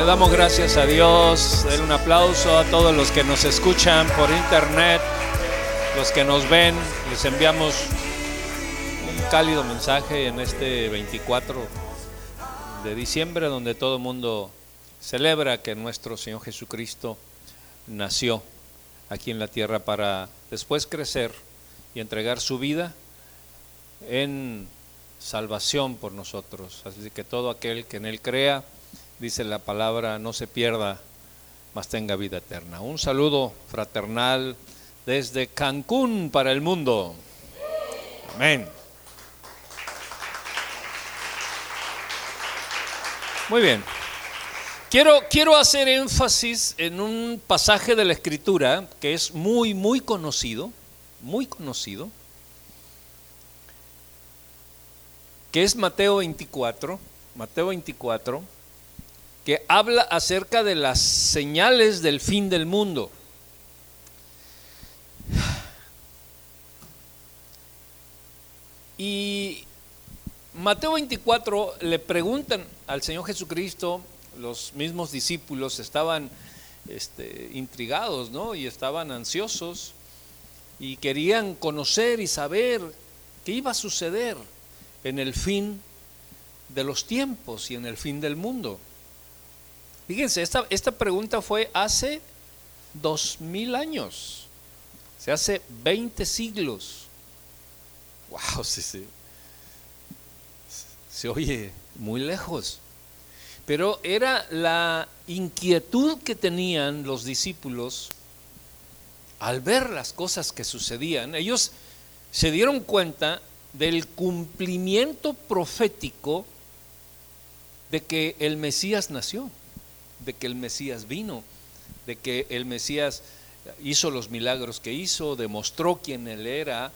le damos gracias a Dios. Den un aplauso a todos los que nos escuchan por internet, los que nos ven. Les enviamos un cálido mensaje en este 24 de diciembre, donde todo el mundo celebra que nuestro Señor Jesucristo nació aquí en la tierra para después crecer y entregar su vida en salvación por nosotros. Así que todo aquel que en Él crea, dice la palabra, no se pierda, mas tenga vida eterna. Un saludo fraternal desde Cancún para el mundo. Amén. Muy bien. Quiero, quiero hacer énfasis en un pasaje de la Escritura que es muy, muy conocido, muy conocido, que es Mateo 24, Mateo 24, que habla acerca de las señales del fin del mundo. Y Mateo 24 le preguntan al Señor Jesucristo, los mismos discípulos estaban este, intrigados, ¿no? Y estaban ansiosos y querían conocer y saber qué iba a suceder en el fin de los tiempos y en el fin del mundo. Fíjense, esta, esta pregunta fue hace dos mil años, se hace 20 siglos. Wow, sí, sí. Se oye muy lejos. Pero era la inquietud que tenían los discípulos al ver las cosas que sucedían. Ellos se dieron cuenta del cumplimiento profético de que el Mesías nació, de que el Mesías vino, de que el Mesías hizo los milagros que hizo, demostró quién él era,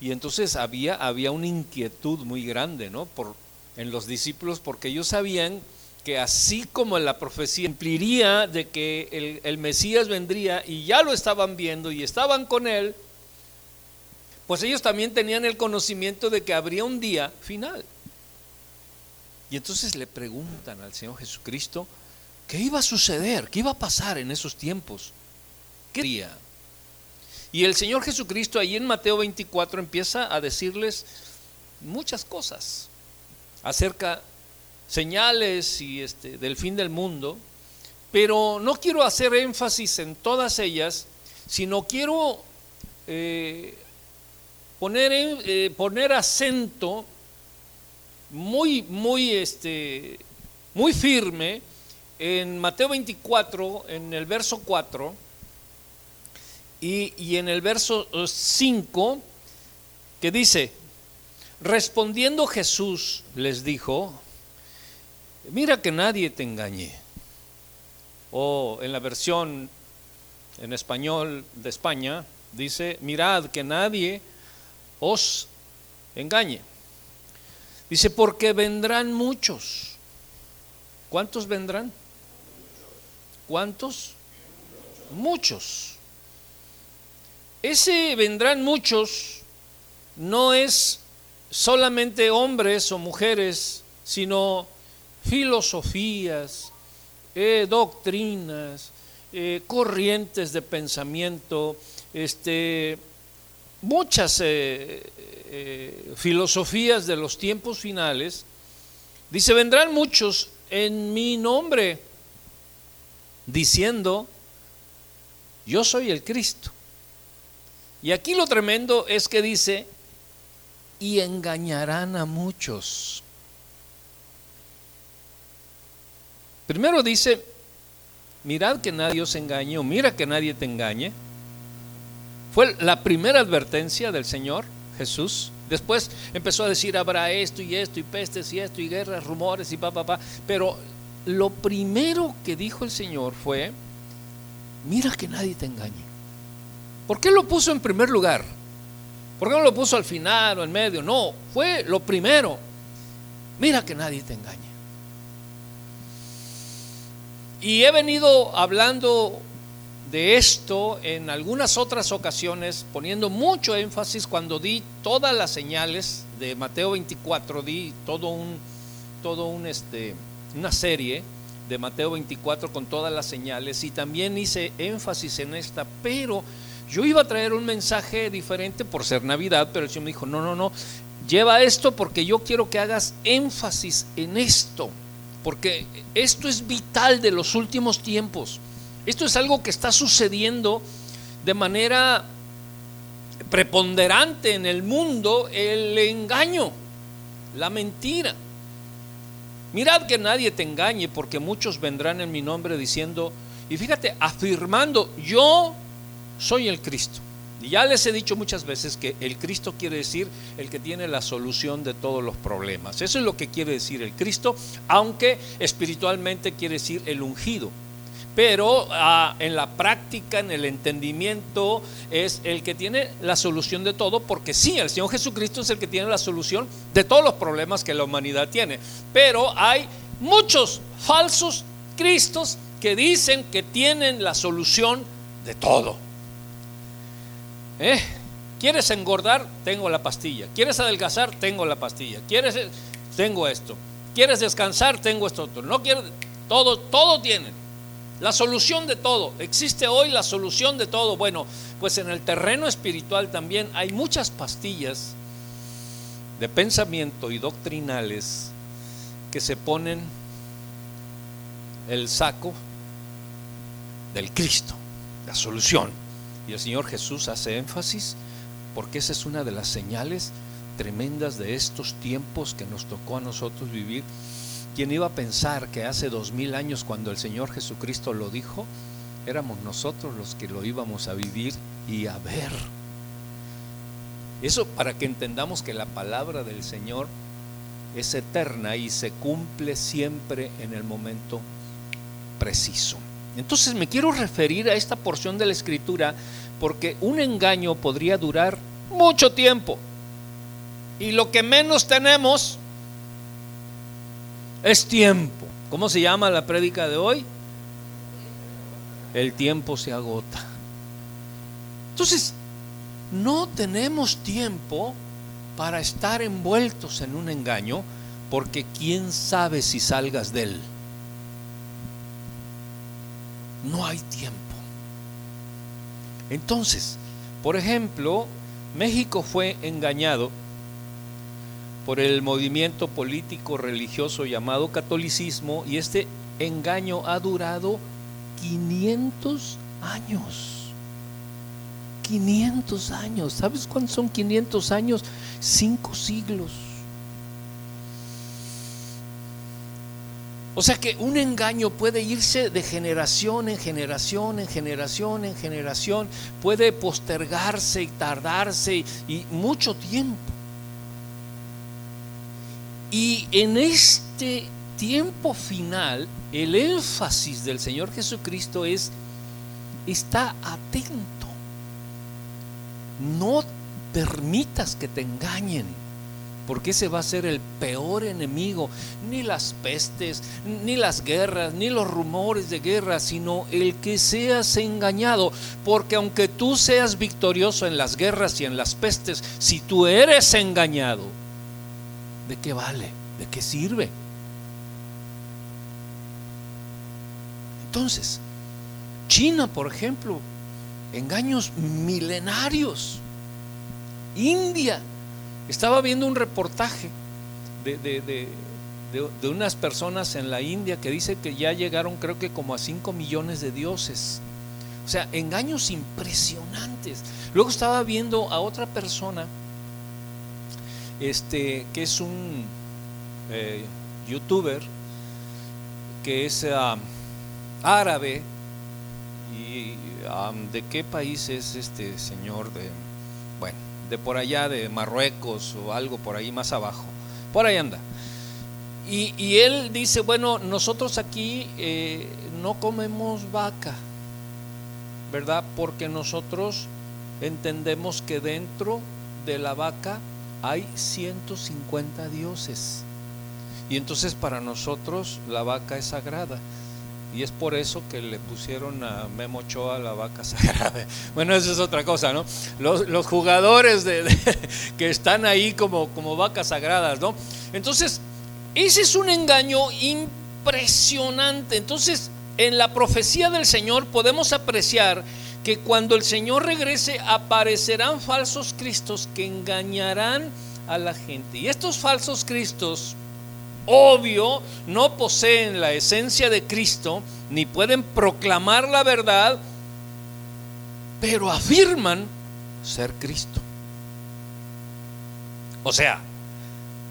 y entonces había, había una inquietud muy grande ¿no? Por, en los discípulos porque ellos sabían que así como la profecía cumpliría de que el, el Mesías vendría y ya lo estaban viendo y estaban con él, pues ellos también tenían el conocimiento de que habría un día final. Y entonces le preguntan al Señor Jesucristo qué iba a suceder, qué iba a pasar en esos tiempos, qué día. Y el Señor Jesucristo ahí en Mateo 24 empieza a decirles muchas cosas acerca señales y este, del fin del mundo, pero no quiero hacer énfasis en todas ellas, sino quiero eh, poner, eh, poner acento muy, muy, este, muy firme en Mateo 24, en el verso 4 y, en el verso 5, que dice, respondiendo Jesús les dijo, mira que nadie te engañe. O en la versión en español de España dice, mirad que nadie os engañe. Dice, porque vendrán muchos. ¿Cuántos vendrán? ¿Cuántos? Muchos. Ese vendrán muchos no es solamente hombres o mujeres, sino filosofías, eh, doctrinas, eh, corrientes de pensamiento, este, muchas eh, filosofías de los tiempos finales, dice, vendrán muchos en mi nombre, diciendo, yo soy el Cristo. Y aquí lo tremendo es que dice, y engañarán a muchos. Primero dice, mirad que nadie os engañe, o mira que nadie te engañe. Fue la primera advertencia del Señor Jesús. Después empezó a decir, habrá esto y esto, y pestes y esto, y guerras, rumores, y pa, pa, pa. Pero lo primero que dijo el Señor fue, mira que nadie te engañe. ¿Por qué lo puso en primer lugar? ¿Por qué no lo puso al final o en medio? No, fue lo primero. Mira que nadie te engañe. Y he venido hablando de esto en algunas otras ocasiones, poniendo mucho énfasis cuando di todas las señales de Mateo 24, di todo un, todo un este, una serie de Mateo 24 con todas las señales y también hice énfasis en esta, pero yo iba a traer un mensaje diferente por ser Navidad, pero el Señor me dijo, no, no, no, lleva esto porque yo quiero que hagas énfasis en esto, porque esto es vital de los últimos tiempos. Esto es algo que está sucediendo de manera preponderante en el mundo, el engaño, la mentira. Mirad que nadie te engañe, porque muchos vendrán en mi nombre diciendo, y fíjate, afirmando, yo soy el Cristo. Y ya les he dicho muchas veces que el Cristo quiere decir el que tiene la solución de todos los problemas. Eso es lo que quiere decir el Cristo, aunque espiritualmente quiere decir el ungido. Pero ah, en la práctica, en el entendimiento, es el que tiene la solución de todo, porque sí, el Señor Jesucristo es el que tiene la solución de todos los problemas que la humanidad tiene. Pero hay muchos falsos Cristos que dicen que tienen la solución de todo. ¿Eh? ¿Quieres engordar? Tengo la pastilla. ¿Quieres adelgazar? Tengo la pastilla. ¿Quieres? Tengo esto. ¿Quieres descansar? Tengo esto otro. No quiero, todo, todo tienen. La solución de todo. Existe hoy la solución de todo. Bueno, pues en el terreno espiritual también hay muchas pastillas de pensamiento y doctrinales que se ponen el saco del Cristo, la solución. Y el Señor Jesús hace énfasis porque esa es una de las señales tremendas de estos tiempos que nos tocó a nosotros vivir. ¿Quién iba a pensar que hace dos mil años cuando el Señor Jesucristo lo dijo, éramos nosotros los que lo íbamos a vivir y a ver? Eso para que entendamos que la palabra del Señor es eterna y se cumple siempre en el momento preciso. Entonces me quiero referir a esta porción de la escritura porque un engaño podría durar mucho tiempo. Y lo que menos tenemos es tiempo. ¿Cómo se llama la prédica de hoy? El tiempo se agota. Entonces, no tenemos tiempo para estar envueltos en un engaño porque quién sabe si salgas de él. No hay tiempo. Entonces, por ejemplo, México fue engañado por el movimiento político religioso llamado catolicismo y este engaño ha durado 500 años. 500 años. ¿Sabes cuántos son 500 años? Cinco siglos. O sea que un engaño puede irse de generación en generación, en generación, en generación, puede postergarse y tardarse y, mucho tiempo. Y en este tiempo final, el énfasis del Señor Jesucristo es, está atento. No permitas que te engañen porque ese va a ser el peor enemigo, ni las pestes, ni las guerras, ni los rumores de guerra, sino el que seas engañado, porque aunque tú seas victorioso en las guerras y en las pestes, si tú eres engañado, ¿de qué vale? ¿De qué sirve? Entonces, China, por ejemplo, engaños milenarios. India, estaba viendo un reportaje de, unas personas en la India que dice que ya llegaron creo que como a 5 millones de dioses. O sea, engaños impresionantes. Luego estaba viendo a otra persona, este, que es un eh, youtuber, que es ah, árabe, y ah, de qué país es este señor de, bueno, de por allá, de Marruecos o algo por ahí más abajo. Por ahí anda. Y, él dice, bueno, nosotros aquí eh, no comemos vaca, ¿verdad? Porque nosotros entendemos que dentro de la vaca hay 150 dioses. Y entonces para nosotros la vaca es sagrada. Y es por eso que le pusieron a Memo Ochoa la vaca sagrada. Bueno, eso es otra cosa, ¿no? Los, jugadores de, que están ahí como, como vacas sagradas, ¿no? Entonces, ese es un engaño impresionante impresionante. Entonces, en la profecía del Señor podemos apreciar que cuando el Señor regrese aparecerán falsos cristos que engañarán a la gente. Y estos falsos cristos, obvio, no poseen la esencia de Cristo, ni pueden proclamar la verdad, pero afirman ser Cristo. O sea,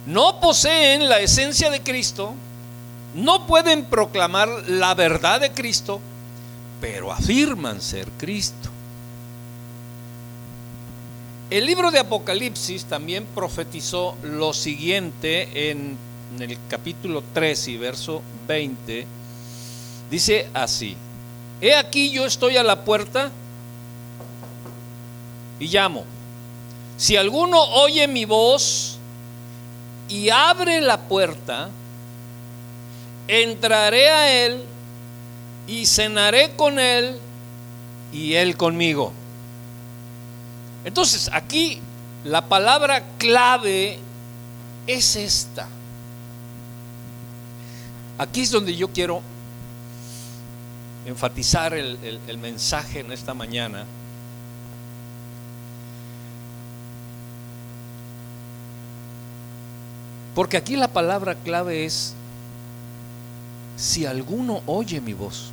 no poseen la esencia de Cristo, no pueden proclamar la verdad de Cristo, pero afirman ser Cristo. El libro de Apocalipsis también profetizó lo siguiente en, el capítulo 3 y verso 20. Dice así, he aquí yo estoy a la puerta y llamo. Si alguno oye mi voz y abre la puerta, entraré a él y cenaré con él y él conmigo. Entonces, aquí la palabra clave es esta. Aquí es donde yo quiero enfatizar el, mensaje en esta mañana. Porque aquí la palabra clave es si alguno oye mi voz.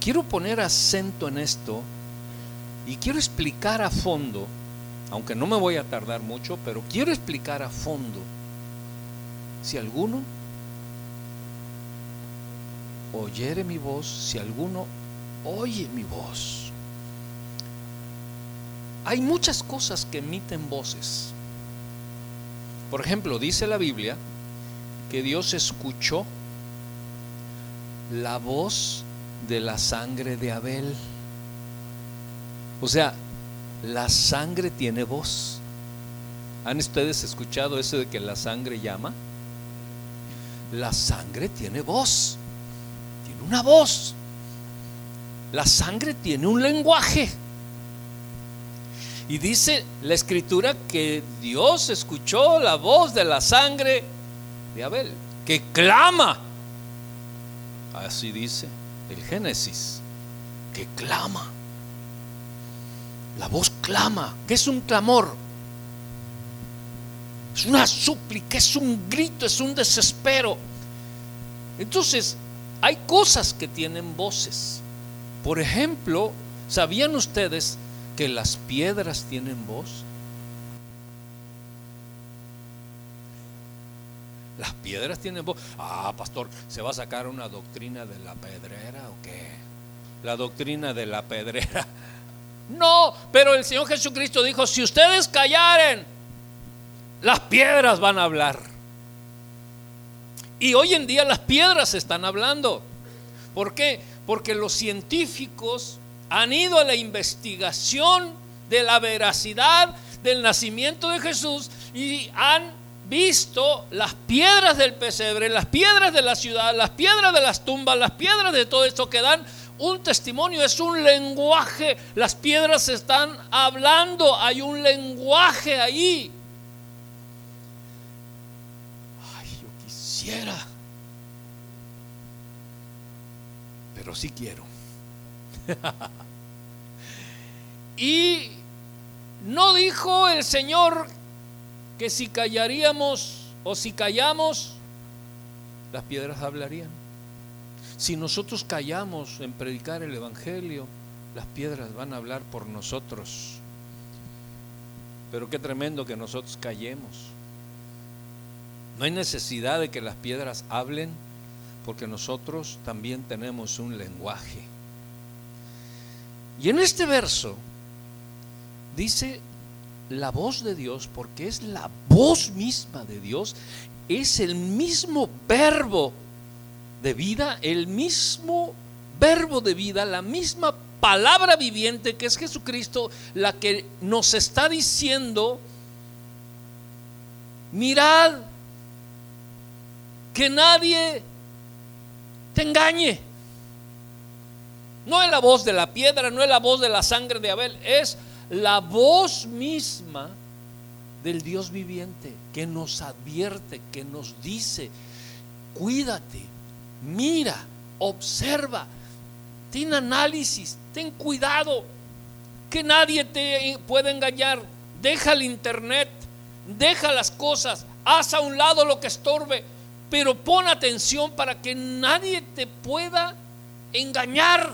Quiero poner acento en esto y quiero explicar a fondo, aunque no me voy a tardar mucho, pero quiero explicar a fondo si alguno oyere mi voz, si alguno oye mi voz. Hay muchas cosas que emiten voces. Por ejemplo, dice la Biblia que Dios escuchó la voz de la sangre de Abel. O sea, la sangre tiene voz. ¿Han ustedes escuchado eso de que la sangre llama? La sangre tiene voz. Tiene una voz. La sangre tiene un lenguaje. Y dice la escritura que Dios escuchó la voz de la sangre de Abel, que clama. Así dice el Génesis, que clama. La voz clama. ¿Qué es un clamor? Es una súplica, es un grito, es un desespero. Entonces, hay cosas que tienen voces. Por ejemplo, ¿sabían ustedes que las piedras tienen voz? Las piedras tienen voz. Ah, pastor, ¿se va a sacar una doctrina de la pedrera o qué? La doctrina de la pedrera. No, pero el Señor Jesucristo dijo, si ustedes callaren, las piedras van a hablar. Y hoy en día las piedras están hablando. ¿Por qué? Porque los científicos han ido a la investigación de la veracidad del nacimiento de Jesús y han visto las piedras del pesebre, las piedras de la ciudad, las piedras de las tumbas, las piedras de todo esto que dan un testimonio, es un lenguaje, las piedras están hablando, hay un lenguaje ahí. Ay, yo quisiera, pero sí quiero. y no dijo el Señor que si callaríamos o si callamos, las piedras hablarían. Si nosotros callamos en predicar el Evangelio, las piedras van a hablar por nosotros. Pero qué tremendo que nosotros callemos. No hay necesidad de que las piedras hablen porque nosotros también tenemos un lenguaje. Y en este verso dice la voz de Dios, porque es la voz misma de Dios, es el mismo verbo de vida, el mismo verbo de vida, la misma palabra viviente que es Jesucristo, la que nos está diciendo, mirad, que nadie te engañe. No es la voz de la piedra, no es la voz de la sangre de Abel, es la voz misma del Dios viviente que nos advierte, que nos dice, cuídate, mira, observa, ten análisis, ten cuidado, que nadie te pueda engañar, deja el internet, deja las cosas, haz a un lado lo que estorbe, pero pon atención para que nadie te pueda engañar.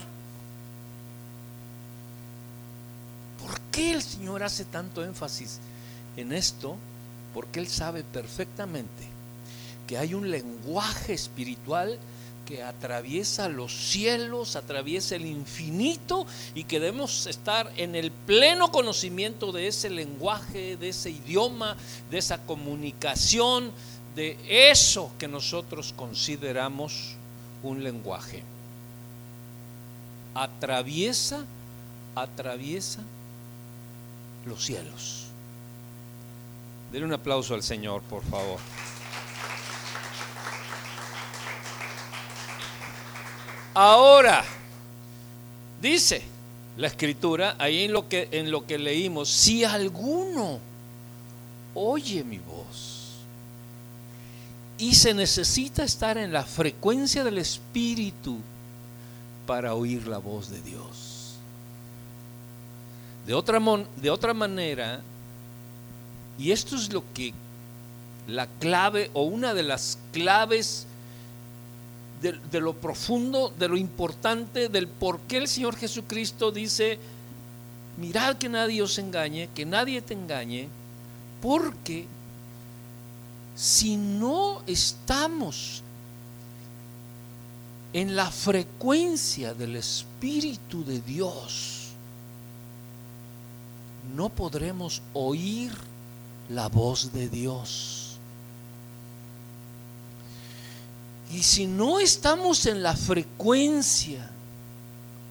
¿Por qué el Señor hace tanto énfasis en esto? Porque Él sabe perfectamente que hay un lenguaje espiritual que atraviesa los cielos, atraviesa el infinito y que debemos estar en el pleno conocimiento de ese lenguaje, de ese idioma, de esa comunicación, de eso que nosotros consideramos un lenguaje. Atraviesa, atraviesa los cielos. Denle un aplauso al Señor, por favor. Ahora, dice la escritura, ahí en lo que, en lo que leímos, si alguno oye mi voz y se necesita estar en la frecuencia del Espíritu para oír la voz de Dios. De otra, de otra manera, y esto es lo que la clave o una de las claves de, lo profundo, de lo importante, del por qué el Señor Jesucristo dice, mirad que nadie os engañe, que nadie te engañe, porque si no estamos en la frecuencia del Espíritu de Dios, no podremos oír la voz de Dios. Y si no estamos en la frecuencia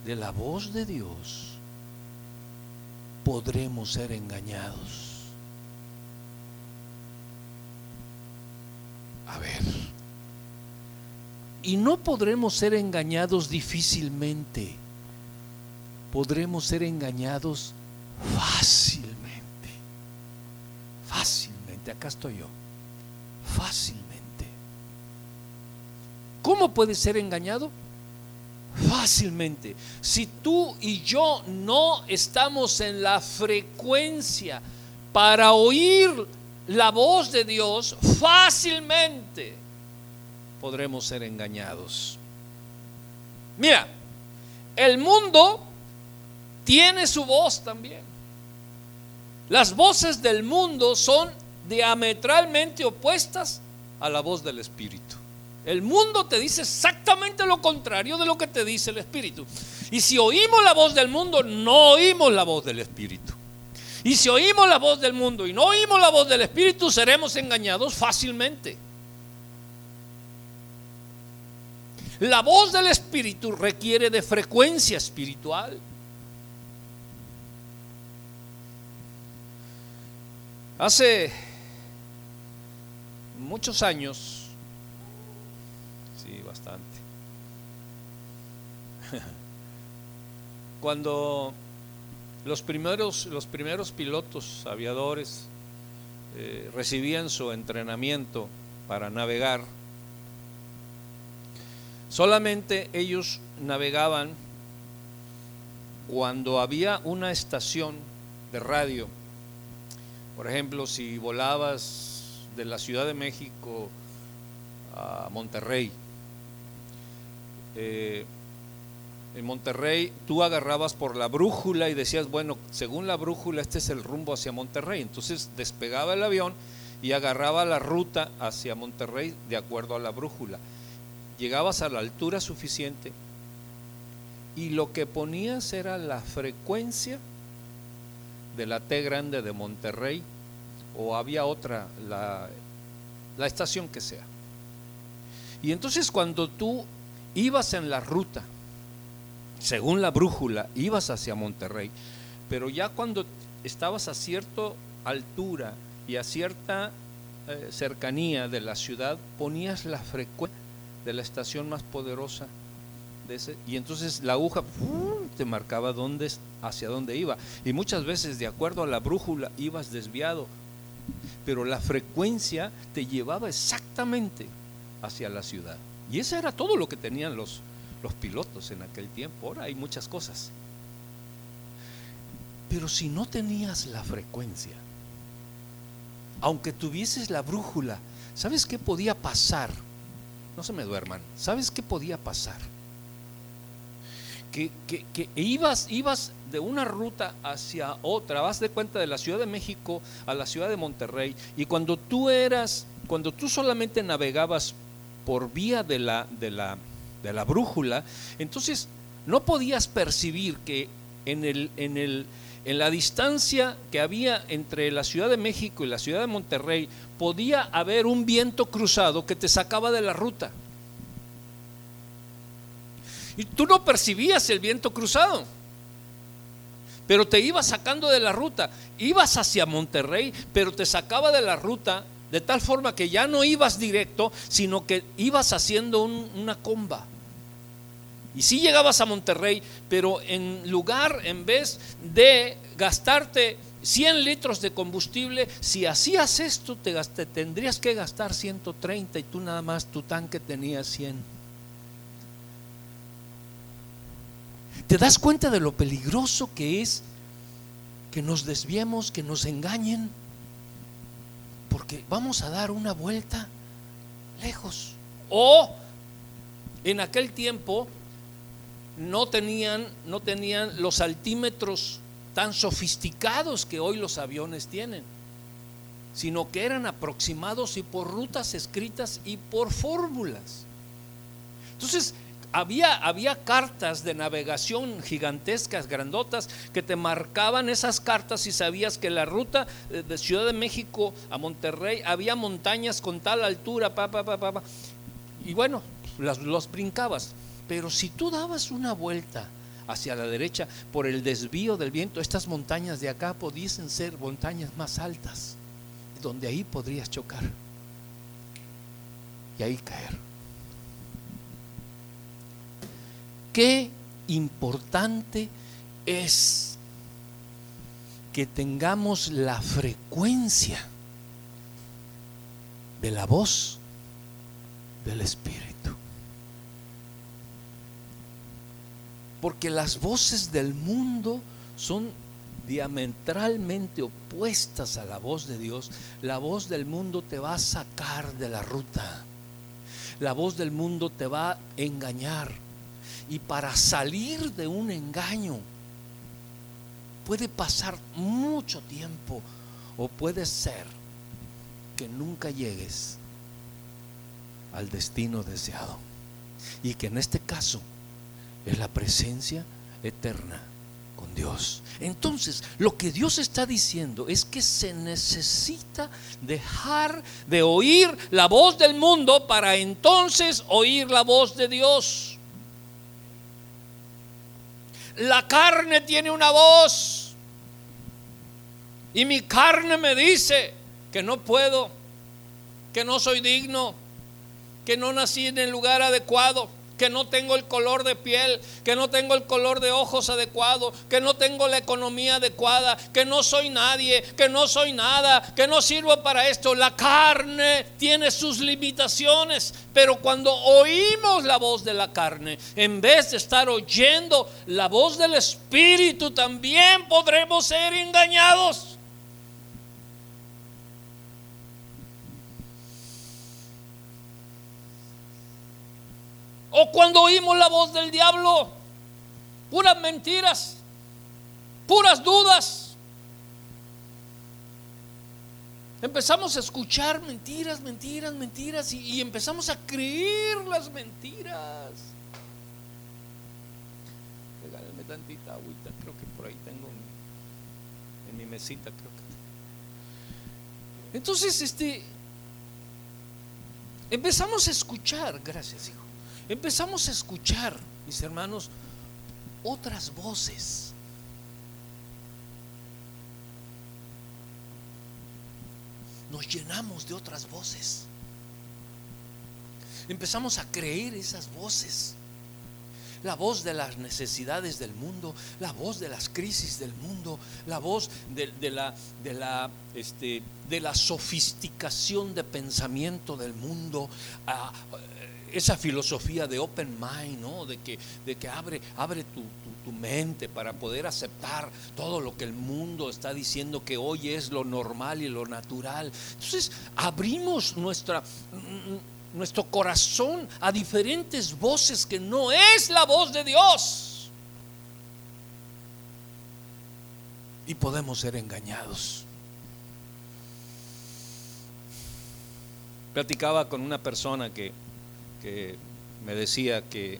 de la voz de Dios, podremos ser engañados. A ver. Y no podremos ser engañados difícilmente. Podremos ser engañados fácilmente. Fácilmente. Acá estoy yo. Fácilmente. ¿Cómo puede ser engañado? Fácilmente. Si tú y yo no estamos en la frecuencia para oír la voz de Dios, fácilmente podremos ser engañados. Mira, el mundo tiene su voz también. Las voces del mundo son diametralmente opuestas a la voz del Espíritu. El mundo te dice exactamente lo contrario de lo que te dice el Espíritu. Y si oímos la voz del mundo, no oímos la voz del Espíritu. Y si oímos la voz del mundo y no oímos la voz del Espíritu, seremos engañados fácilmente. La voz del Espíritu requiere de frecuencia espiritual. Hace muchos años Cuando los primeros, los primeros pilotos aviadores eh, recibían su entrenamiento para navegar, solamente ellos navegaban cuando había una estación de radio. Por ejemplo, si volabas de la Ciudad de México a Monterrey, eh, en Monterrey tú agarrabas por la brújula y decías, bueno, según la brújula este es el rumbo hacia Monterrey. Entonces despegaba el avión y agarraba la ruta hacia Monterrey de acuerdo a la brújula. Llegabas a la altura suficiente y lo que ponías era la frecuencia de la T grande de Monterrey o había otra, la, estación que sea. Y entonces cuando tú ibas en la ruta, según la brújula, ibas hacia Monterrey, pero ya cuando estabas a cierta altura y a cierta eh, cercanía de la ciudad, ponías la frecuencia de la estación más poderosa y entonces la aguja te marcaba dónde, hacia dónde iba. Y muchas veces, de acuerdo a la brújula, ibas desviado pero la frecuencia te llevaba exactamente hacia la ciudad. Y eso era todo lo que tenían los, los pilotos en aquel tiempo. Ahora hay muchas cosas. Pero si no tenías la frecuencia, aunque tuvieses la brújula, ¿sabes qué podía pasar? No se me duerman. ¿Sabes qué podía pasar? Que, ibas, ibas de una ruta hacia otra, vas de cuenta de la Ciudad de México a la Ciudad de Monterrey, y cuando tú eras, cuando tú solamente navegabas por vía de la, de la, de la brújula, entonces no podías percibir que en el, en el en la distancia que había entre la Ciudad de México y la Ciudad de Monterrey, podía haber un viento cruzado que te sacaba de la ruta. Y tú no percibías el viento cruzado, pero te iba sacando de la ruta. Ibas hacia Monterrey, pero te sacaba de la ruta de tal forma que ya no ibas directo, sino que ibas haciendo una comba. Y si llegabas a Monterrey, pero en lugar, en vez de gastarte 100 litros de combustible, si hacías esto, te, tendrías que gastar 130 y tú nada más tu tanque tenía 100. ¿Te das cuenta de lo peligroso que es que nos desviemos, que nos engañen? Porque vamos a dar una vuelta lejos. O en aquel tiempo no tenían, no tenían los altímetros tan sofisticados que hoy los aviones tienen, sino que eran aproximados y por rutas escritas y por fórmulas. Entonces, había, había, cartas de navegación gigantescas, grandotas, que te marcaban esas cartas y sabías que la ruta de Ciudad de México a Monterrey había montañas con tal altura, pa, pa, pa, pa, y bueno, las, los brincabas. Pero si tú dabas una vuelta hacia la derecha por el desvío del viento, estas montañas de acá pudiesen ser montañas más altas, donde ahí podrías chocar y ahí caer. Qué importante es que tengamos la frecuencia de la voz del Espíritu. Porque las voces del mundo son diametralmente opuestas a la voz de Dios. La voz del mundo te va a sacar de la ruta. La voz del mundo te va a engañar. Y para salir de un engaño puede pasar mucho tiempo o puede ser que nunca llegues al destino deseado. Y que en este caso es la presencia eterna con Dios. Entonces, lo que Dios está diciendo es que se necesita dejar de oír la voz del mundo para entonces oír la voz de Dios. La carne tiene una voz. Y mi carne me dice que no puedo, que no soy digno, que no nací en el lugar adecuado que no tengo el color de piel, que no tengo el color de ojos adecuado, que no tengo la economía adecuada, que no soy nadie, que no soy nada, que no sirvo para esto. La carne tiene sus limitaciones, pero cuando oímos la voz de la carne, en vez de estar oyendo la voz del Espíritu, también podremos ser engañados. O cuando oímos la voz del diablo, puras mentiras, puras dudas. Empezamos a escuchar mentiras, mentiras, mentiras y, empezamos a creer las mentiras. Regálame tantita agüita, creo que por ahí tengo en mi mesita, creo que. Entonces, este, empezamos a escuchar, gracias hijo empezamos a escuchar, mis hermanos, otras voces. Nos llenamos de otras voces. Empezamos a creer esas voces. la voz de las necesidades del mundo, la voz de las crisis del mundo, la voz de, la, de, la, este, de la sofisticación de pensamiento del mundo, esa filosofía de open mind, ¿no? de, que, de que abre, abre tu, mente para poder aceptar todo lo que el mundo está diciendo que hoy es lo normal y lo natural. Entonces abrimos nuestra nuestro corazón a diferentes voces que no es la voz de Dios. Y podemos ser engañados. Platicaba con una persona que, que me decía que,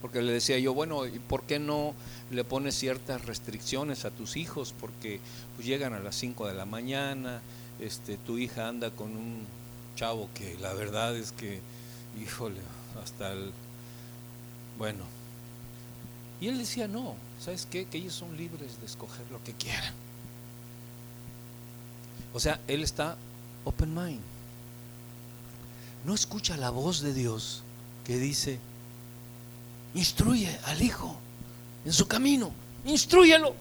porque le decía yo, bueno, ¿y por qué no le pones ciertas restricciones a tus hijos? Porque pues, llegan a las 5 de la mañana, este, tu hija anda con un chavo que la verdad es que, híjole, hasta el, bueno. Y él decía, no, ¿sabes qué? Que ellos son libres de escoger lo que quieran. O sea, él está open mind. No escucha la voz de Dios que dice, instruye al hijo en su camino, instruyelo,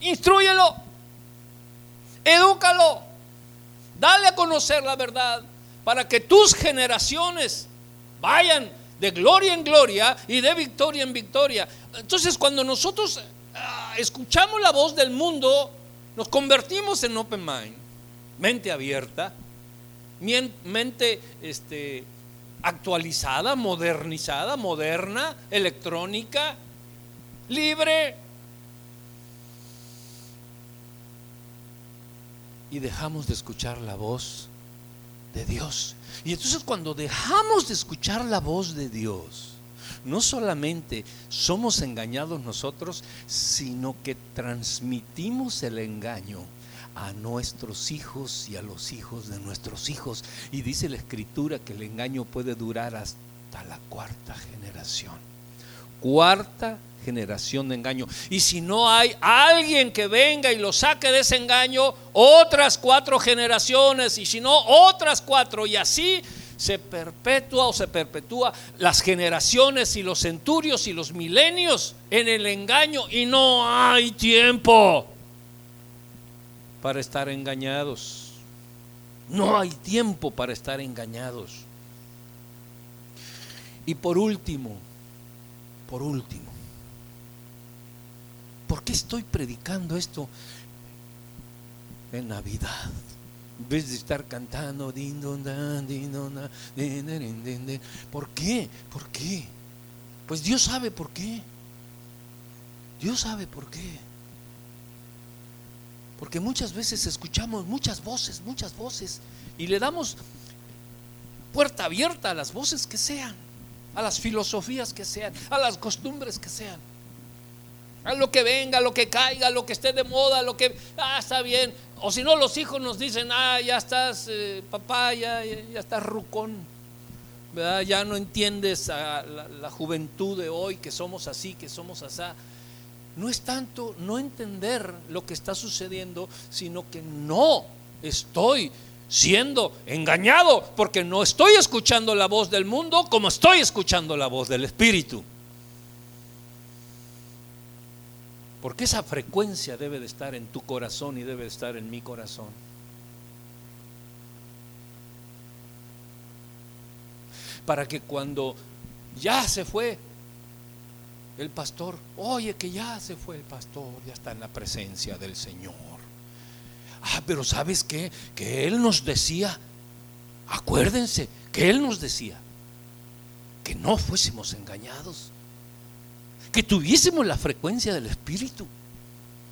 instruyelo, edúcalo, Dale a conocer la verdad para que tus generaciones vayan de gloria en gloria y de victoria en victoria. Entonces cuando nosotros ah, escuchamos la voz del mundo, nos convertimos en open mind, mente abierta, mente este, actualizada, modernizada, moderna, electrónica, libre, y dejamos de escuchar la voz de Dios. Y entonces cuando dejamos de escuchar la voz de Dios, no solamente somos engañados nosotros, sino que transmitimos el engaño a nuestros hijos y a los hijos de nuestros hijos. Y dice la escritura que el engaño puede durar hasta la cuarta generación. Cuarta generación de engaño. Y si no hay alguien que venga y lo saque de ese engaño, otras cuatro generaciones, y si no, otras cuatro, y así se perpetúa o se perpetúa las generaciones y los centurios y los milenios en el engaño, y no hay tiempo para estar engañados. No hay tiempo para estar engañados. Y por último, por último, ¿Por qué estoy predicando esto en Navidad? En vez de estar cantando, ¿por qué? ¿Por qué? Pues Dios sabe por qué. Dios sabe por qué. Porque muchas veces escuchamos muchas voces, muchas voces, y le damos puerta abierta a las voces que sean, a las filosofías que sean, a las costumbres que sean a lo que venga, a lo que caiga, a lo que esté de moda, a lo que, ah, está bien. O si no, los hijos nos dicen, ah, ya estás, eh, papá, ya, ya, estás rucón. ¿verdad? Ya no entiendes a la, la, juventud de hoy, que somos así, que somos así. No es tanto no entender lo que está sucediendo, sino que no estoy siendo engañado, porque no estoy escuchando la voz del mundo como estoy escuchando la voz del Espíritu. Porque esa frecuencia debe de estar en tu corazón y debe de estar en mi corazón. Para que cuando ya se fue el pastor, oye que ya se fue el pastor, ya está en la presencia del Señor. Ah, pero ¿sabes qué? Que Él nos decía, acuérdense, que Él nos decía que no fuésemos engañados que tuviésemos la frecuencia del Espíritu,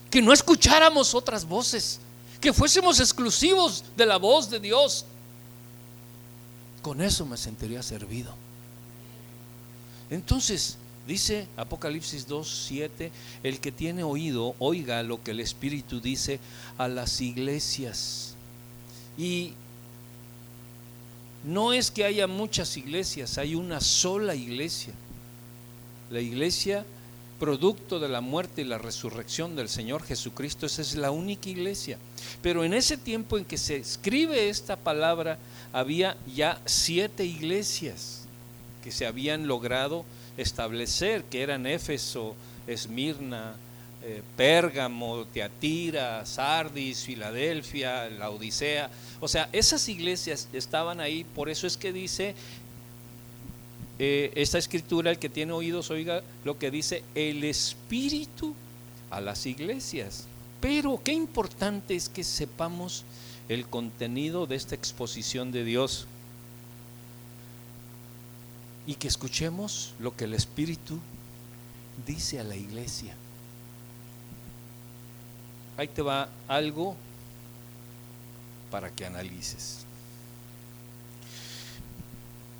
que no escucháramos otras voces, que fuésemos exclusivos de la voz de Dios. Con eso me sentiría servido. Entonces, dice Apocalipsis 2, 7, el que tiene oído, oiga lo que el Espíritu dice a las iglesias. Y no es que haya muchas iglesias, hay una sola iglesia la iglesia producto de la muerte y la resurrección del Señor Jesucristo, esa es la única iglesia. Pero en ese tiempo en que se escribe esta palabra, había ya siete iglesias. que se habían logrado establecer, que eran Éfeso, Esmirna, eh, Pérgamo, Teatira, Sardis, Filadelfia, la Odisea. O sea, esas iglesias estaban ahí, por eso es que dice eh, esta escritura, el que tiene oídos oiga lo que dice el Espíritu a las iglesias. Pero qué importante es que sepamos el contenido de esta exposición de Dios y que escuchemos lo que el Espíritu dice a la iglesia. Ahí te va algo para que analices.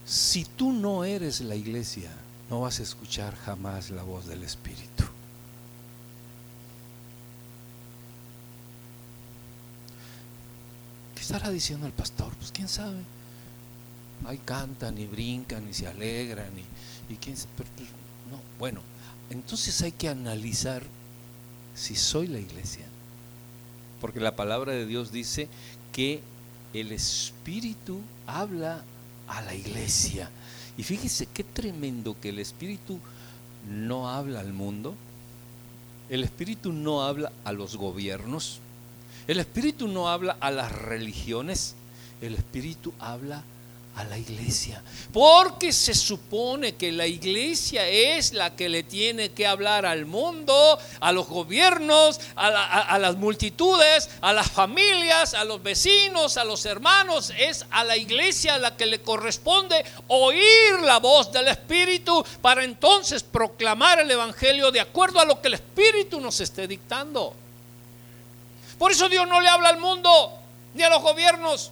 Si tú no eres la iglesia, no vas a escuchar jamás la voz del Espíritu. ¿Qué estará diciendo el pastor? Pues quién sabe. Ahí cantan y brincan y se alegran y, quién sabe. Pues, no, bueno, entonces hay que analizar si soy la iglesia. Porque la palabra de Dios dice que el Espíritu habla a la iglesia. Y fíjese qué tremendo que el Espíritu no habla al mundo. El Espíritu no habla a los gobiernos. El Espíritu no habla a las religiones. El Espíritu habla a la iglesia. Porque se supone que la iglesia es la que le tiene que hablar al mundo, a los gobiernos, a, las multitudes, a las familias, a los vecinos, a los hermanos. Es a la iglesia la que le corresponde oír la voz del Espíritu para entonces proclamar el Evangelio de acuerdo a lo que el Espíritu nos esté dictando. Por eso Dios no le habla al mundo ni a los gobiernos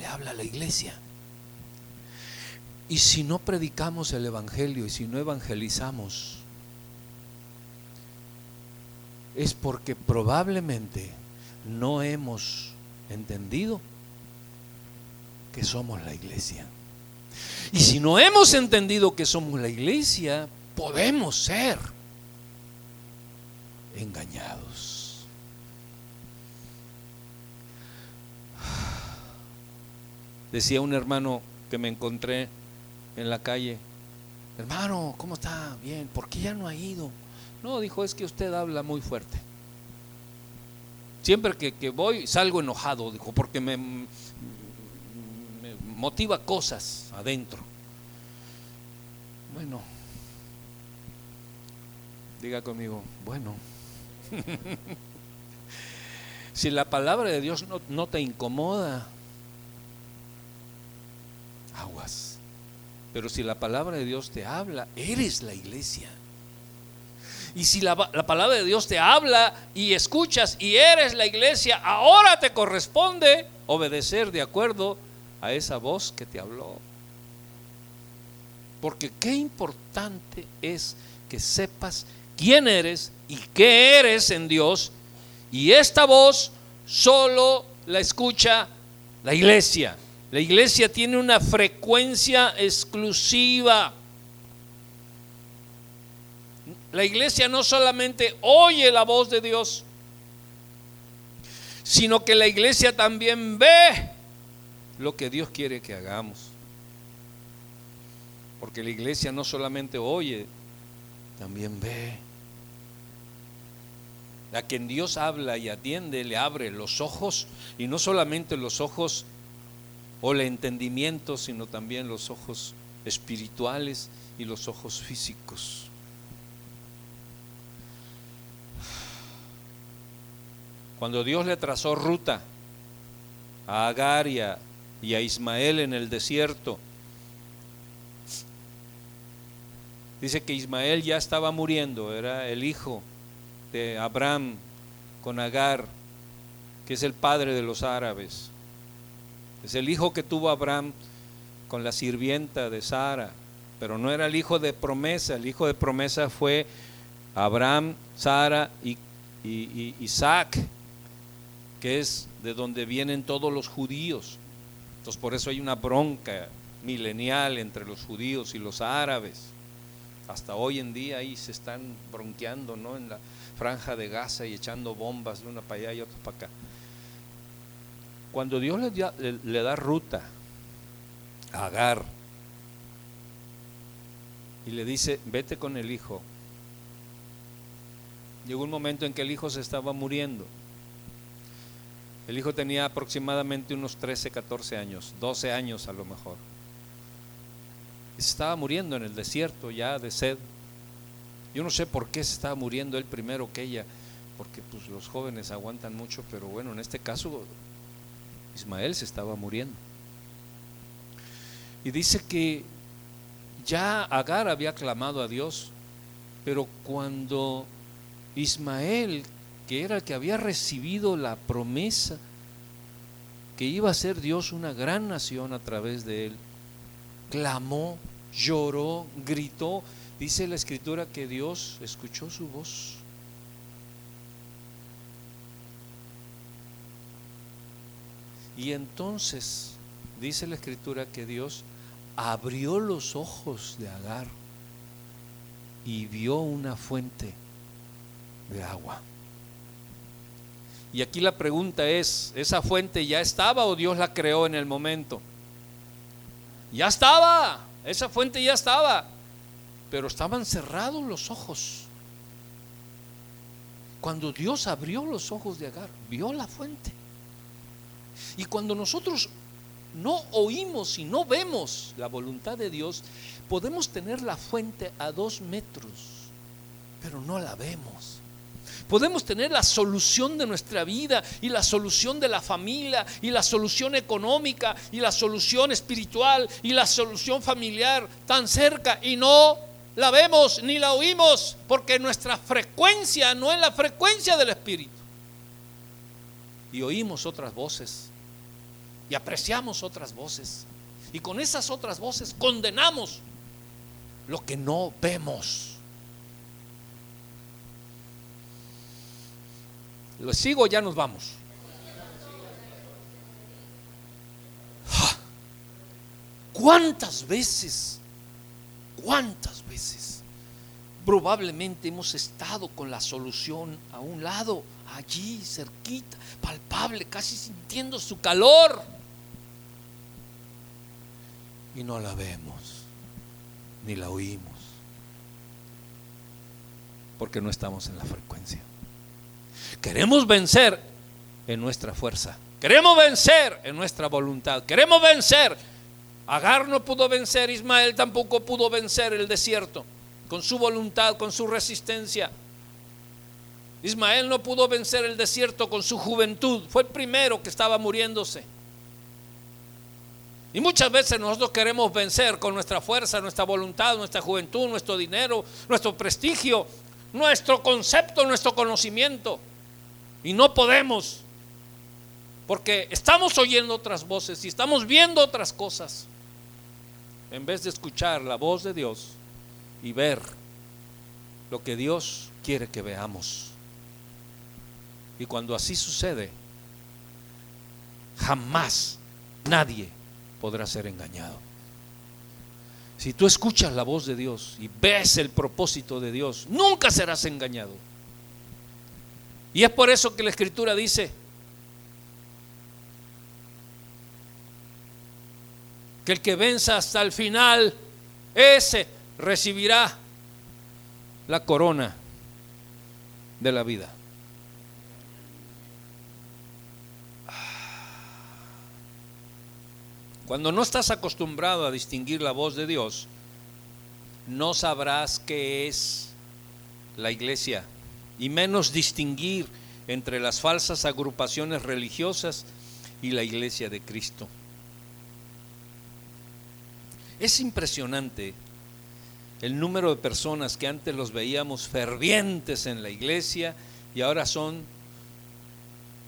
le habla a la iglesia. Y si no predicamos el Evangelio y si no evangelizamos, es porque probablemente no hemos entendido que somos la iglesia. Y si no hemos entendido que somos la iglesia, podemos ser engañados. Decía un hermano que me encontré en la calle, hermano, ¿cómo está? Bien, ¿por qué ya no ha ido? No, dijo, es que usted habla muy fuerte. Siempre que, voy salgo enojado, dijo, porque me, motiva cosas adentro. Bueno, diga conmigo, bueno, si la palabra de Dios no te incomoda, aguas. Pero si la palabra de Dios te habla, eres la iglesia. Y si la, palabra de Dios te habla y escuchas y eres la iglesia, ahora te corresponde obedecer de acuerdo a esa voz que te habló. Porque qué importante es que sepas quién eres y qué eres en Dios. Y esta voz solo la escucha la iglesia. La iglesia tiene una frecuencia exclusiva. La iglesia no solamente oye la voz de Dios, sino que la iglesia también ve lo que Dios quiere que hagamos. Porque la iglesia no solamente oye, también ve. A quien Dios habla y atiende le abre los ojos y no solamente los ojos o el entendimiento, sino también los ojos espirituales y los ojos físicos. Cuando Dios le trazó ruta a Agar y a, Ismael en el desierto, dice que Ismael ya estaba muriendo, era el hijo de Abraham con Agar, que es el padre de los árabes. Es el hijo que tuvo Abraham con la sirvienta de Sara, pero no era el hijo de promesa, el hijo de promesa fue Abraham, Sara y, Isaac, que es de donde vienen todos los judíos. Entonces por eso hay una bronca milenial entre los judíos y los árabes. Hasta hoy en día ahí se están bronqueando, ¿no? En la franja de Gaza y echando bombas de una para allá y otra para acá. Cuando Dios le da, ruta Agar. Y le dice, vete con el hijo. Llegó un momento en que el hijo se estaba muriendo. El hijo tenía aproximadamente unos 13, 14 años, 12 años a lo mejor. se estaba muriendo en el desierto ya de sed. Yo no sé por qué se estaba muriendo él primero que ella, porque pues los jóvenes aguantan mucho, pero bueno, en este caso Ismael se estaba muriendo. Y dice que ya Agar había clamado a Dios, pero cuando Ismael, que era el que había recibido la promesa que iba a ser Dios una gran nación a través de él, clamó, lloró, gritó, dice la escritura que Dios escuchó su voz. Y entonces dice la escritura que Dios abrió los ojos de Agar y vio una fuente de agua. Y aquí la pregunta es, ¿esa fuente ya estaba o Dios la creó en el momento? Ya estaba, esa fuente ya estaba, pero estaban cerrados los ojos. Cuando Dios abrió los ojos de Agar, vio la fuente. Y cuando nosotros no oímos y no vemos la voluntad de Dios, podemos tener la fuente a dos metros, pero no la vemos. Podemos tener la solución de nuestra vida y la solución de la familia y la solución económica y la solución espiritual y la solución familiar tan cerca y no la vemos ni la oímos porque nuestra frecuencia no es la frecuencia del Espíritu. Y oímos otras voces y apreciamos otras voces. Y con esas otras voces condenamos lo que no vemos. ¿Lo sigo ya nos vamos? ¿Cuántas veces? ¿Cuántas veces? Probablemente hemos estado con la solución a un lado, allí, cerquita, palpable, casi sintiendo su calor. Y no la vemos, ni la oímos, porque no estamos en la frecuencia. Queremos vencer en nuestra fuerza. Queremos vencer en nuestra voluntad. Queremos vencer. Agar no pudo vencer, Ismael tampoco pudo vencer el desierto con su voluntad, con su resistencia. Ismael no pudo vencer el desierto con su juventud. Fue el primero que estaba muriéndose. Y muchas veces nosotros queremos vencer con nuestra fuerza, nuestra voluntad, nuestra juventud, nuestro dinero, nuestro prestigio, nuestro concepto, nuestro conocimiento. Y no podemos, porque estamos oyendo otras voces y estamos viendo otras cosas, en vez de escuchar la voz de Dios y ver lo que Dios quiere que veamos. Y cuando así sucede, jamás nadie podrá ser engañado. Si tú escuchas la voz de Dios y ves el propósito de Dios, nunca serás engañado. Y es por eso que la escritura dice que el que venza hasta el final, ese recibirá la corona de la vida. Cuando no estás acostumbrado a distinguir la voz de Dios, no sabrás qué es la iglesia y menos distinguir entre las falsas agrupaciones religiosas y la iglesia de Cristo. Es impresionante el número de personas que antes los veíamos fervientes en la iglesia y ahora son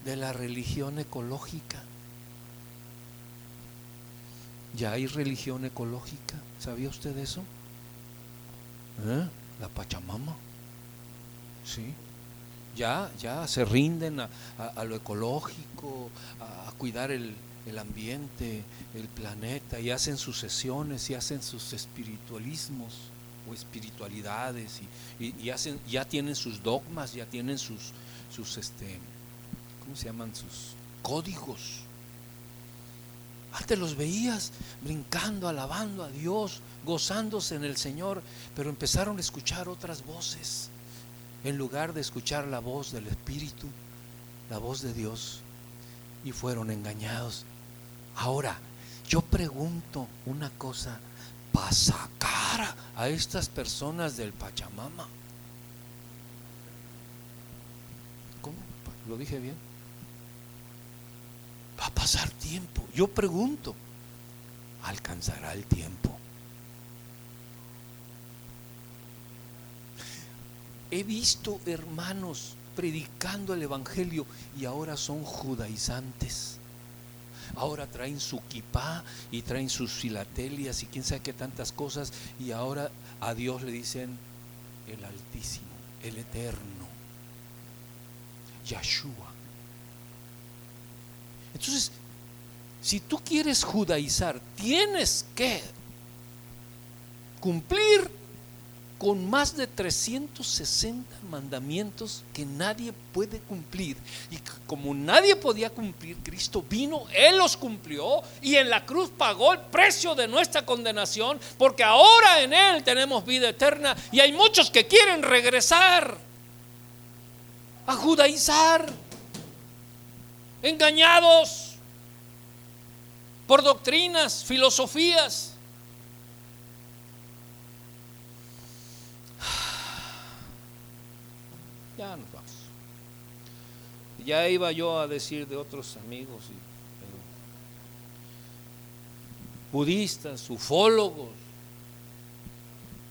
de la religión ecológica. Ya hay religión ecológica. ¿Sabía usted eso? ¿Eh? La Pachamama. ¿sí? Ya, ya se rinden a, lo ecológico, a, cuidar el, ambiente, el planeta, y hacen sus sesiones, y hacen sus espiritualismos o espiritualidades, y, hacen, ya tienen sus dogmas, ya tienen sus, sus este, ¿cómo se llaman? Sus códigos. Antes los veías brincando, alabando a Dios, gozándose en el Señor, pero empezaron a escuchar otras voces. En lugar de escuchar la voz del Espíritu, la voz de Dios, y fueron engañados. Ahora, yo pregunto una cosa, para sacar a estas personas del Pachamama. ¿Cómo? ¿Lo dije bien? Va a pasar tiempo. Yo pregunto, ¿alcanzará el tiempo? He visto hermanos predicando el Evangelio y ahora son judaizantes. Ahora traen su kipá y traen sus filatelias y quién sabe qué tantas cosas y ahora a Dios le dicen el Altísimo, el Eterno, Yahshua. Entonces, si tú quieres judaizar, tienes que cumplir con más de 360 mandamientos que nadie puede cumplir. Y como nadie podía cumplir, Cristo vino, Él los cumplió y en la cruz pagó el precio de nuestra condenación, porque ahora en Él tenemos vida eterna y hay muchos que quieren regresar a judaizar, engañados por doctrinas, filosofías ya nos vamos. Ya iba yo a decir de otros amigos, budistas, ufólogos.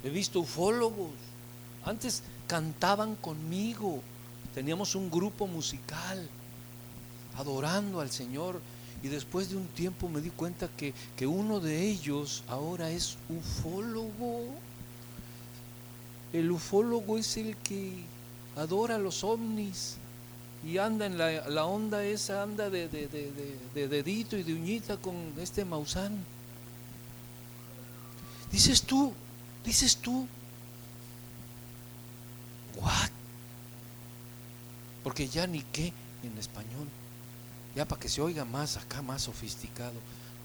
He visto ufólogos. Antes cantaban conmigo. Teníamos un grupo musical adorando al Señor. Y después de un tiempo me di cuenta que, que uno de ellos ahora es ufólogo. El ufólogo es el que adora los ovnis y anda en la, onda esa, anda de, dedito y de uñita con este mausán. Dices tú, dices tú, what? Porque ya ni qué en español, ya para que se oiga más acá, más sofisticado,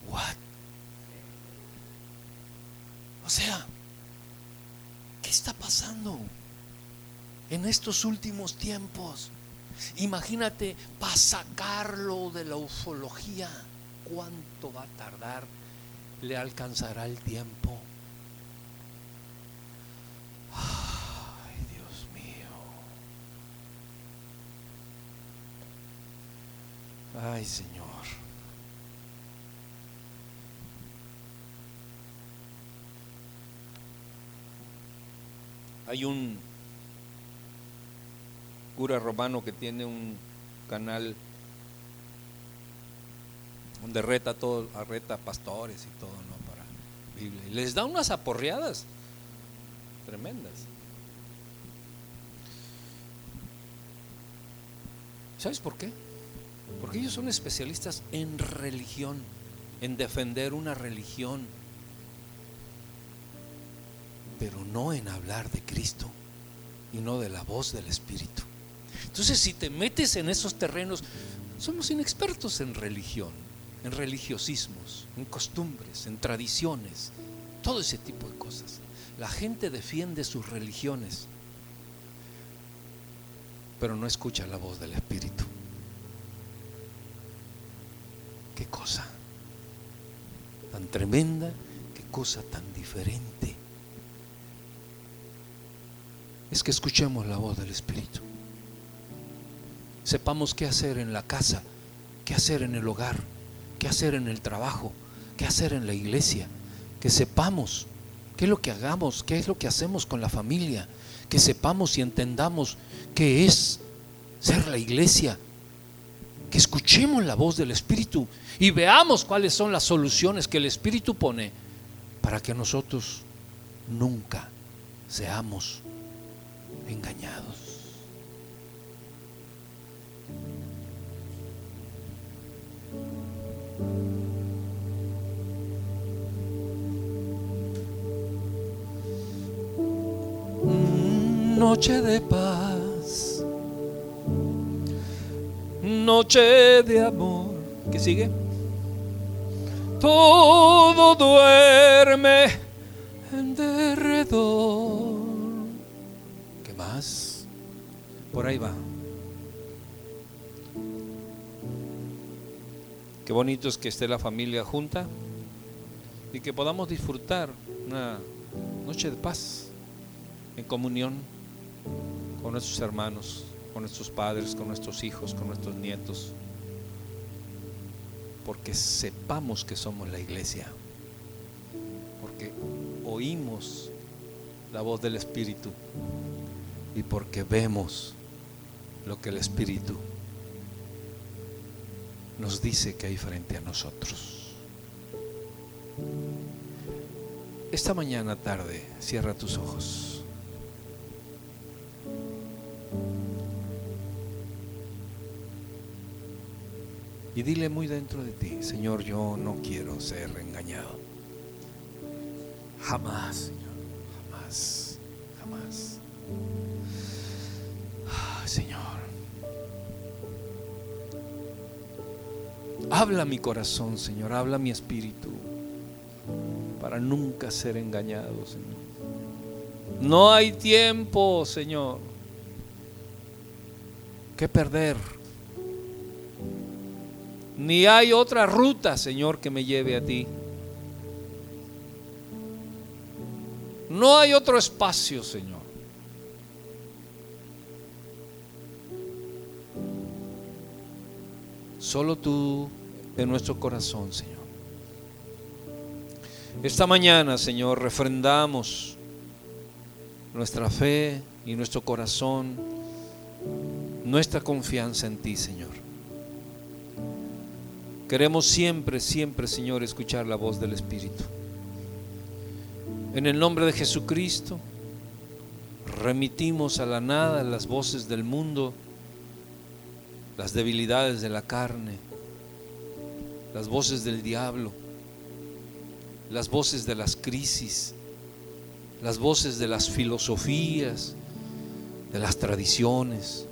what? O sea, ¿qué está pasando? en estos últimos tiempos. Imagínate para sacarlo de la ufología, ¿cuánto va a tardar? ¿Le alcanzará el tiempo? Ay, Dios mío. Ay, Señor. Hay un cura romano que tiene un canal donde reta todo, reta pastores y todo, ¿no? Para Biblia. Y les da unas aporreadas tremendas. ¿Sabes por qué? Porque ellos son especialistas en religión, en defender una religión, pero no en hablar de Cristo y no de la voz del Espíritu. Entonces, si te metes en esos terrenos, somos inexpertos en religión, en religiosismos, en costumbres, en tradiciones, todo ese tipo de cosas. La gente defiende sus religiones, pero no escucha la voz del Espíritu. Qué cosa tan tremenda, qué cosa tan diferente. Es que escuchemos la voz del Espíritu. Sepamos qué hacer en la casa, qué hacer en el hogar, qué hacer en el trabajo, qué hacer en la iglesia, que sepamos qué es lo que hagamos, qué es lo que hacemos con la familia, que sepamos y entendamos qué es ser la iglesia, que escuchemos la voz del Espíritu y veamos cuáles son las soluciones que el Espíritu pone para que nosotros nunca seamos engañados. Noche de paz, noche de amor. ¿Qué sigue? todo duerme en derredor. ¿Qué más? Por ahí va. Qué bonito es que esté la familia junta y que podamos disfrutar una noche de paz en comunión con nuestros hermanos, con nuestros padres, con nuestros hijos, con nuestros nietos porque sepamos que somos la iglesia, porque oímos la voz del Espíritu y porque vemos lo que el Espíritu nos dice que hay frente a nosotros. Esta mañana tarde, cierra tus ojos. Y dile muy dentro de ti, Señor, yo no quiero ser engañado. Jamás, Señor, jamás, jamás. Señor, habla mi corazón, Señor, habla mi espíritu, para nunca ser engañado, Señor. No hay tiempo, Señor, que perder ni hay otra ruta, Señor, que me lleve a ti. No hay otro espacio, Señor. Solo tú en nuestro corazón, Señor. Esta mañana, Señor, refrendamos nuestra fe y nuestro corazón, nuestra confianza en ti, Señor. Queremos siempre, siempre, Señor, escuchar la voz del Espíritu. En el nombre de Jesucristo, remitimos a la nada las voces del mundo, las debilidades de la carne, las voces del diablo, las voces de las crisis, las voces de las filosofías, de las tradiciones,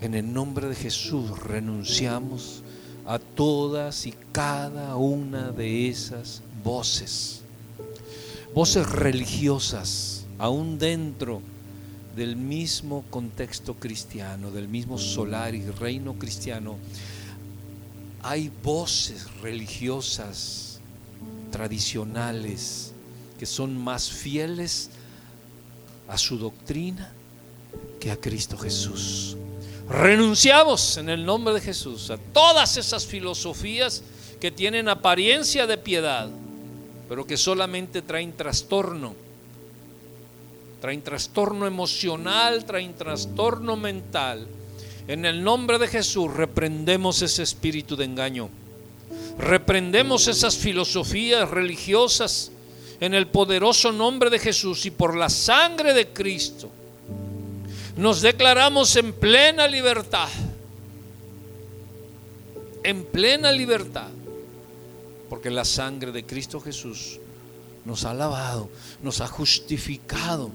en el nombre de Jesús renunciamos a todas y cada una de esas voces. Voces religiosas, aún dentro del mismo contexto cristiano, del mismo solar y reino cristiano, hay voces religiosas tradicionales que son más fieles a su doctrina que a Cristo Jesús. Renunciamos en el nombre de Jesús a todas esas filosofías que tienen apariencia de piedad, pero que solamente traen trastorno. Traen trastorno emocional, traen trastorno mental. En el nombre de Jesús reprendemos ese espíritu de engaño. Reprendemos esas filosofías religiosas en el poderoso nombre de Jesús y por la sangre de Cristo nos declaramos en plena libertad. En plena libertad. Porque la sangre de Cristo Jesús nos ha lavado, nos ha justificado.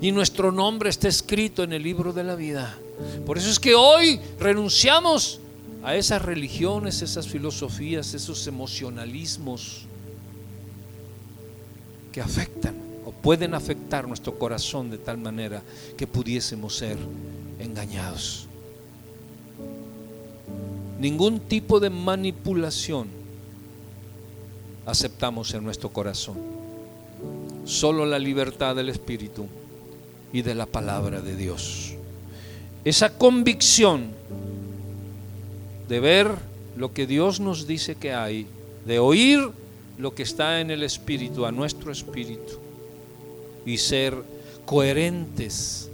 Y nuestro nombre está escrito en el libro de la vida. Por eso es que hoy renunciamos a esas religiones, esas filosofías, esos emocionalismos que afectan pueden afectar nuestro corazón de tal manera que pudiésemos ser engañados. Ningún tipo de manipulación aceptamos en nuestro corazón. Solo la libertad del Espíritu y de la palabra de Dios. Esa convicción de ver lo que Dios nos dice que hay, de oír lo que está en el Espíritu, a nuestro Espíritu, y ser coherentes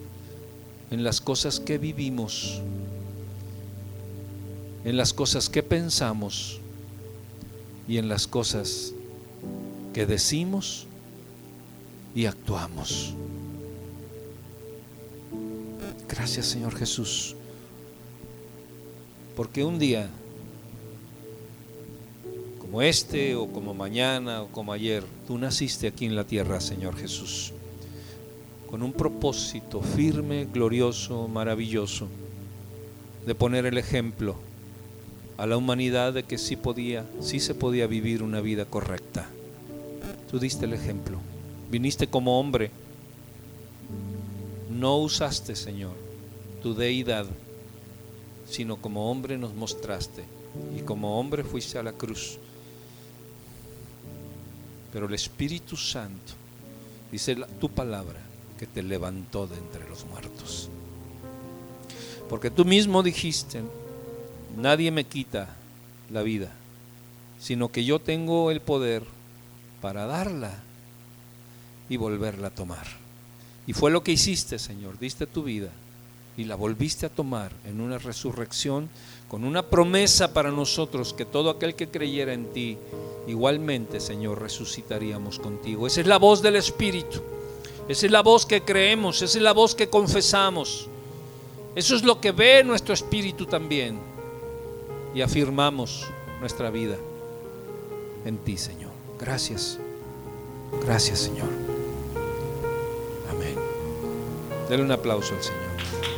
en las cosas que vivimos, en las cosas que pensamos y en las cosas que decimos y actuamos. Gracias Señor Jesús, porque un día como este o como mañana o como ayer, tú naciste aquí en la tierra, Señor Jesús con un propósito firme, glorioso, maravilloso, de poner el ejemplo a la humanidad de que sí podía, sí se podía vivir una vida correcta. Tú diste el ejemplo. Viniste como hombre. No usaste, Señor, tu deidad, sino como hombre nos mostraste. Y como hombre fuiste a la cruz. Pero el Espíritu Santo, dice tu palabra, que te levantó de entre los muertos. Porque tú mismo dijiste, nadie me quita la vida, sino que yo tengo el poder para darla y volverla a tomar. Y fue lo que hiciste, Señor, diste tu vida y la volviste a tomar en una resurrección con una promesa para nosotros que todo aquel que creyera en ti, igualmente, Señor, resucitaríamos contigo. Esa es la voz del Espíritu. Esa es la voz que creemos, esa es la voz que confesamos. Eso es lo que ve nuestro espíritu también. Y afirmamos nuestra vida en ti, Señor. Gracias. Gracias, Señor. Amén. Dele un aplauso al Señor.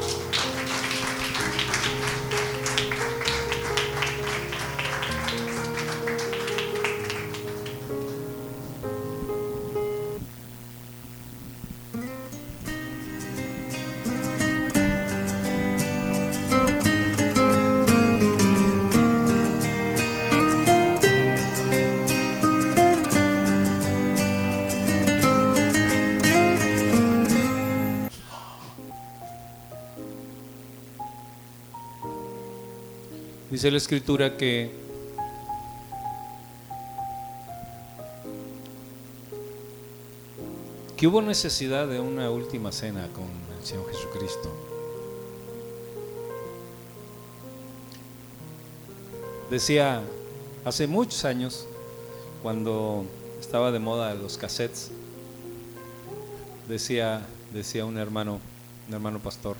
Dice la escritura que que hubo necesidad de una última cena con el Señor Jesucristo. Decía hace muchos años, cuando estaba de moda los cassettes, decía, decía un hermano, un hermano pastor,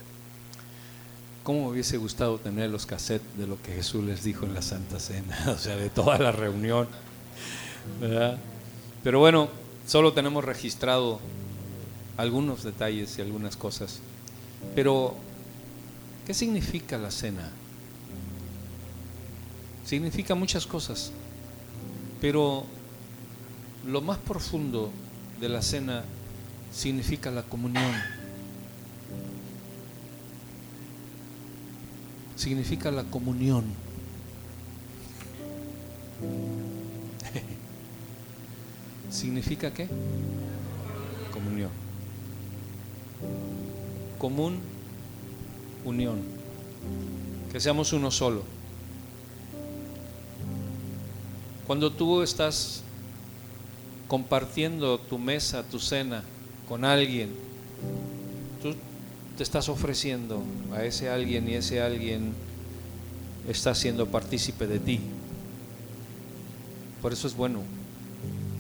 ¿Cómo hubiese gustado tener los cassettes de lo que Jesús les dijo en la Santa Cena? O sea, de toda la reunión. Pero bueno, solo tenemos registrado algunos detalles y algunas cosas. Pero, ¿qué significa la cena? Significa muchas cosas. Pero lo más profundo de la cena significa la comunión. Significa la comunión. ¿Significa qué? Comunión. Común, unión. Que seamos uno solo. Cuando tú estás compartiendo tu mesa, tu cena con alguien, te estás ofreciendo a ese alguien y ese alguien está siendo partícipe de ti. Por eso es bueno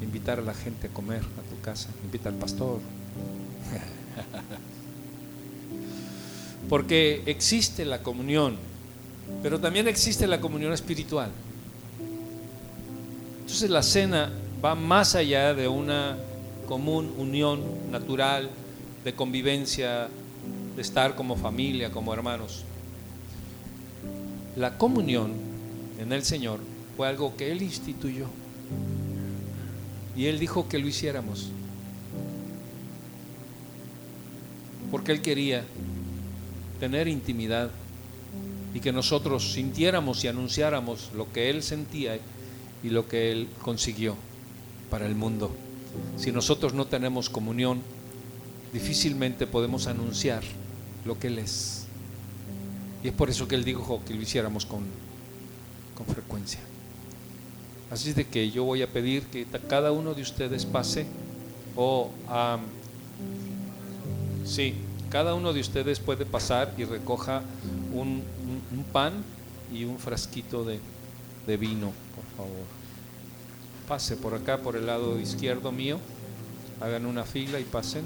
invitar a la gente a comer a tu casa, invita al pastor. Porque existe la comunión, pero también existe la comunión espiritual. Entonces la cena va más allá de una común unión natural de convivencia de estar como familia, como hermanos. La comunión en el Señor fue algo que Él instituyó. Y Él dijo que lo hiciéramos. Porque Él quería tener intimidad y que nosotros sintiéramos y anunciáramos lo que Él sentía y lo que Él consiguió para el mundo. Si nosotros no tenemos comunión, difícilmente podemos anunciar lo que Él es. Y es por eso que Él dijo que lo hiciéramos con, con frecuencia. Así es de que yo voy a pedir que cada uno de ustedes pase o sí, cada uno de ustedes puede pasar y recoja un, pan y un frasquito de, de vino, por favor. Pase por acá, por el lado izquierdo mío. Hagan una fila y pasen.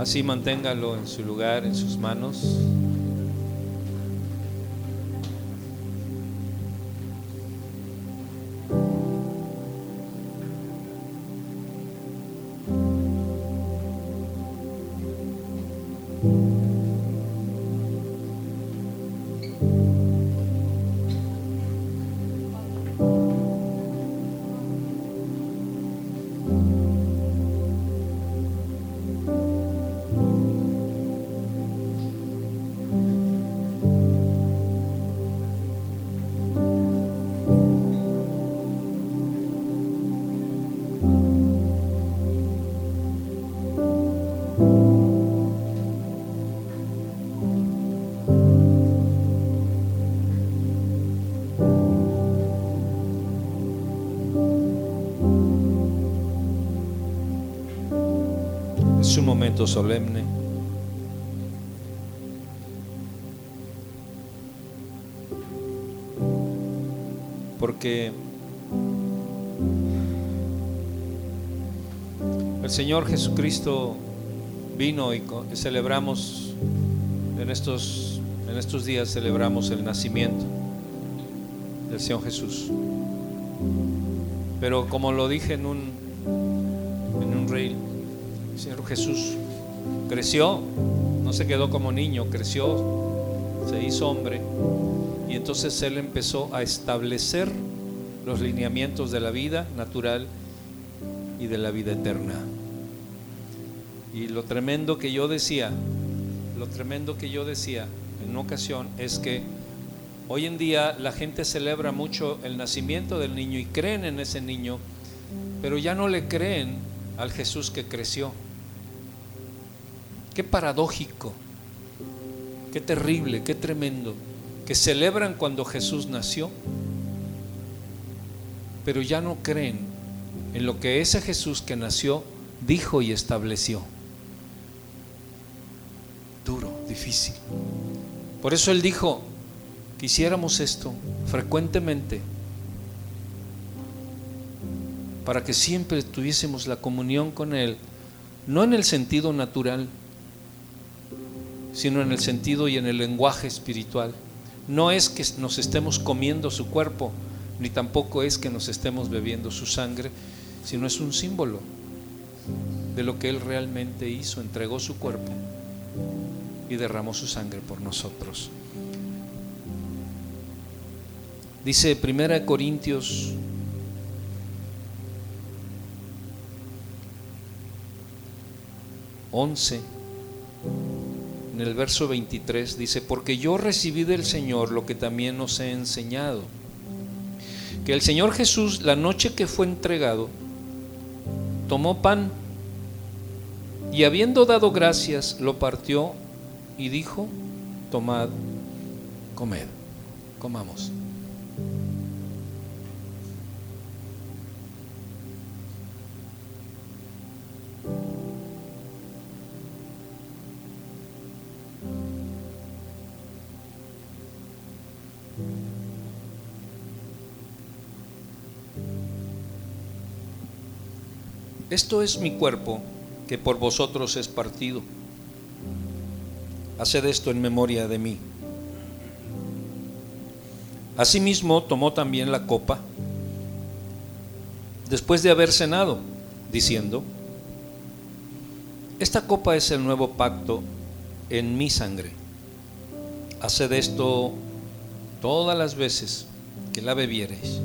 Así manténgalo en su lugar, en sus manos. Solemne. Porque el Señor Jesucristo vino y celebramos en estos, en estos días celebramos el nacimiento del Señor Jesús. Pero como lo dije en un en un reel, Señor Jesús creció, no se quedó como niño, creció, se hizo hombre y entonces Él empezó a establecer los lineamientos de la vida natural y de la vida eterna. Y lo tremendo que yo decía, lo tremendo que yo decía en una ocasión es que hoy en día la gente celebra mucho el nacimiento del niño y creen en ese niño, pero ya no le creen al Jesús que creció. Qué paradójico, qué terrible, qué tremendo, que celebran cuando Jesús nació, pero ya no creen en lo que ese Jesús que nació dijo y estableció. Duro, difícil. Por eso Él dijo, quisiéramos esto frecuentemente, para que siempre tuviésemos la comunión con Él, no en el sentido natural, sino en el sentido y en el lenguaje espiritual. No es que nos estemos comiendo su cuerpo, ni tampoco es que nos estemos bebiendo su sangre, sino es un símbolo de lo que Él realmente hizo, entregó su cuerpo y derramó su sangre por nosotros. Dice 1 Corintios once en el verso 23 dice, porque yo recibí del Señor lo que también os he enseñado, que el Señor Jesús la noche que fue entregado, tomó pan y habiendo dado gracias, lo partió y dijo, tomad, comed, comamos. Esto es mi cuerpo que por vosotros es partido. Haced esto en memoria de mí. Asimismo tomó también la copa después de haber cenado, diciendo, esta copa es el nuevo pacto en mi sangre. Haced esto todas las veces que la bebiereis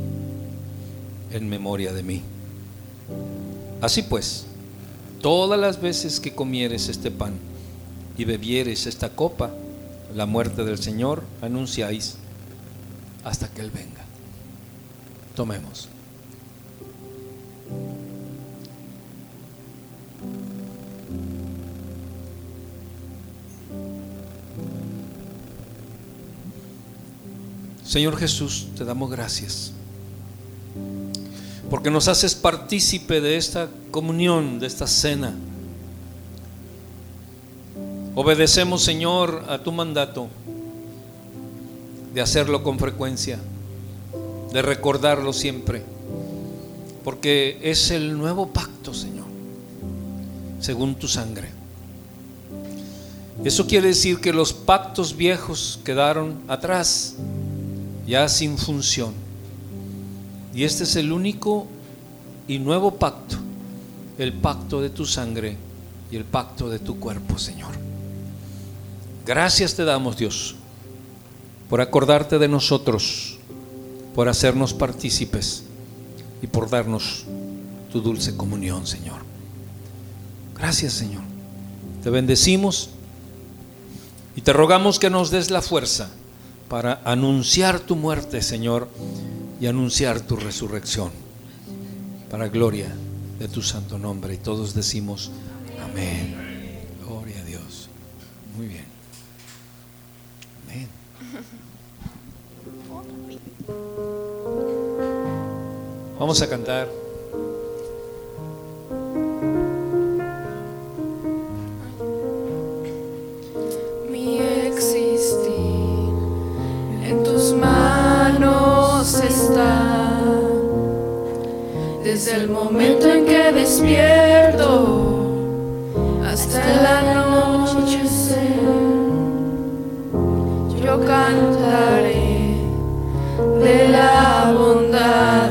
en memoria de mí. Así pues, todas las veces que comieres este pan y bebieres esta copa, la muerte del Señor anunciáis hasta que Él venga. Tomemos. Señor Jesús, te damos gracias porque nos haces partícipe de esta comunión, de esta cena. Obedecemos, Señor, a tu mandato de hacerlo con frecuencia, de recordarlo siempre, porque es el nuevo pacto, Señor, según tu sangre. Eso quiere decir que los pactos viejos quedaron atrás, ya sin función. Y este es el único y nuevo pacto, el pacto de tu sangre y el pacto de tu cuerpo, Señor. Gracias te damos, Dios, por acordarte de nosotros, por hacernos partícipes y por darnos tu dulce comunión, Señor. Gracias, Señor. Te bendecimos y te rogamos que nos des la fuerza para anunciar tu muerte, Señor, y anunciar tu resurrección, para gloria de tu santo nombre. Y todos decimos, amén. Gloria a Dios. Muy bien. Amén. Vamos a cantar. Mi existir en tus manos está. Desde el momento en que despierto hasta el anochecer, yo cantaré de la bondad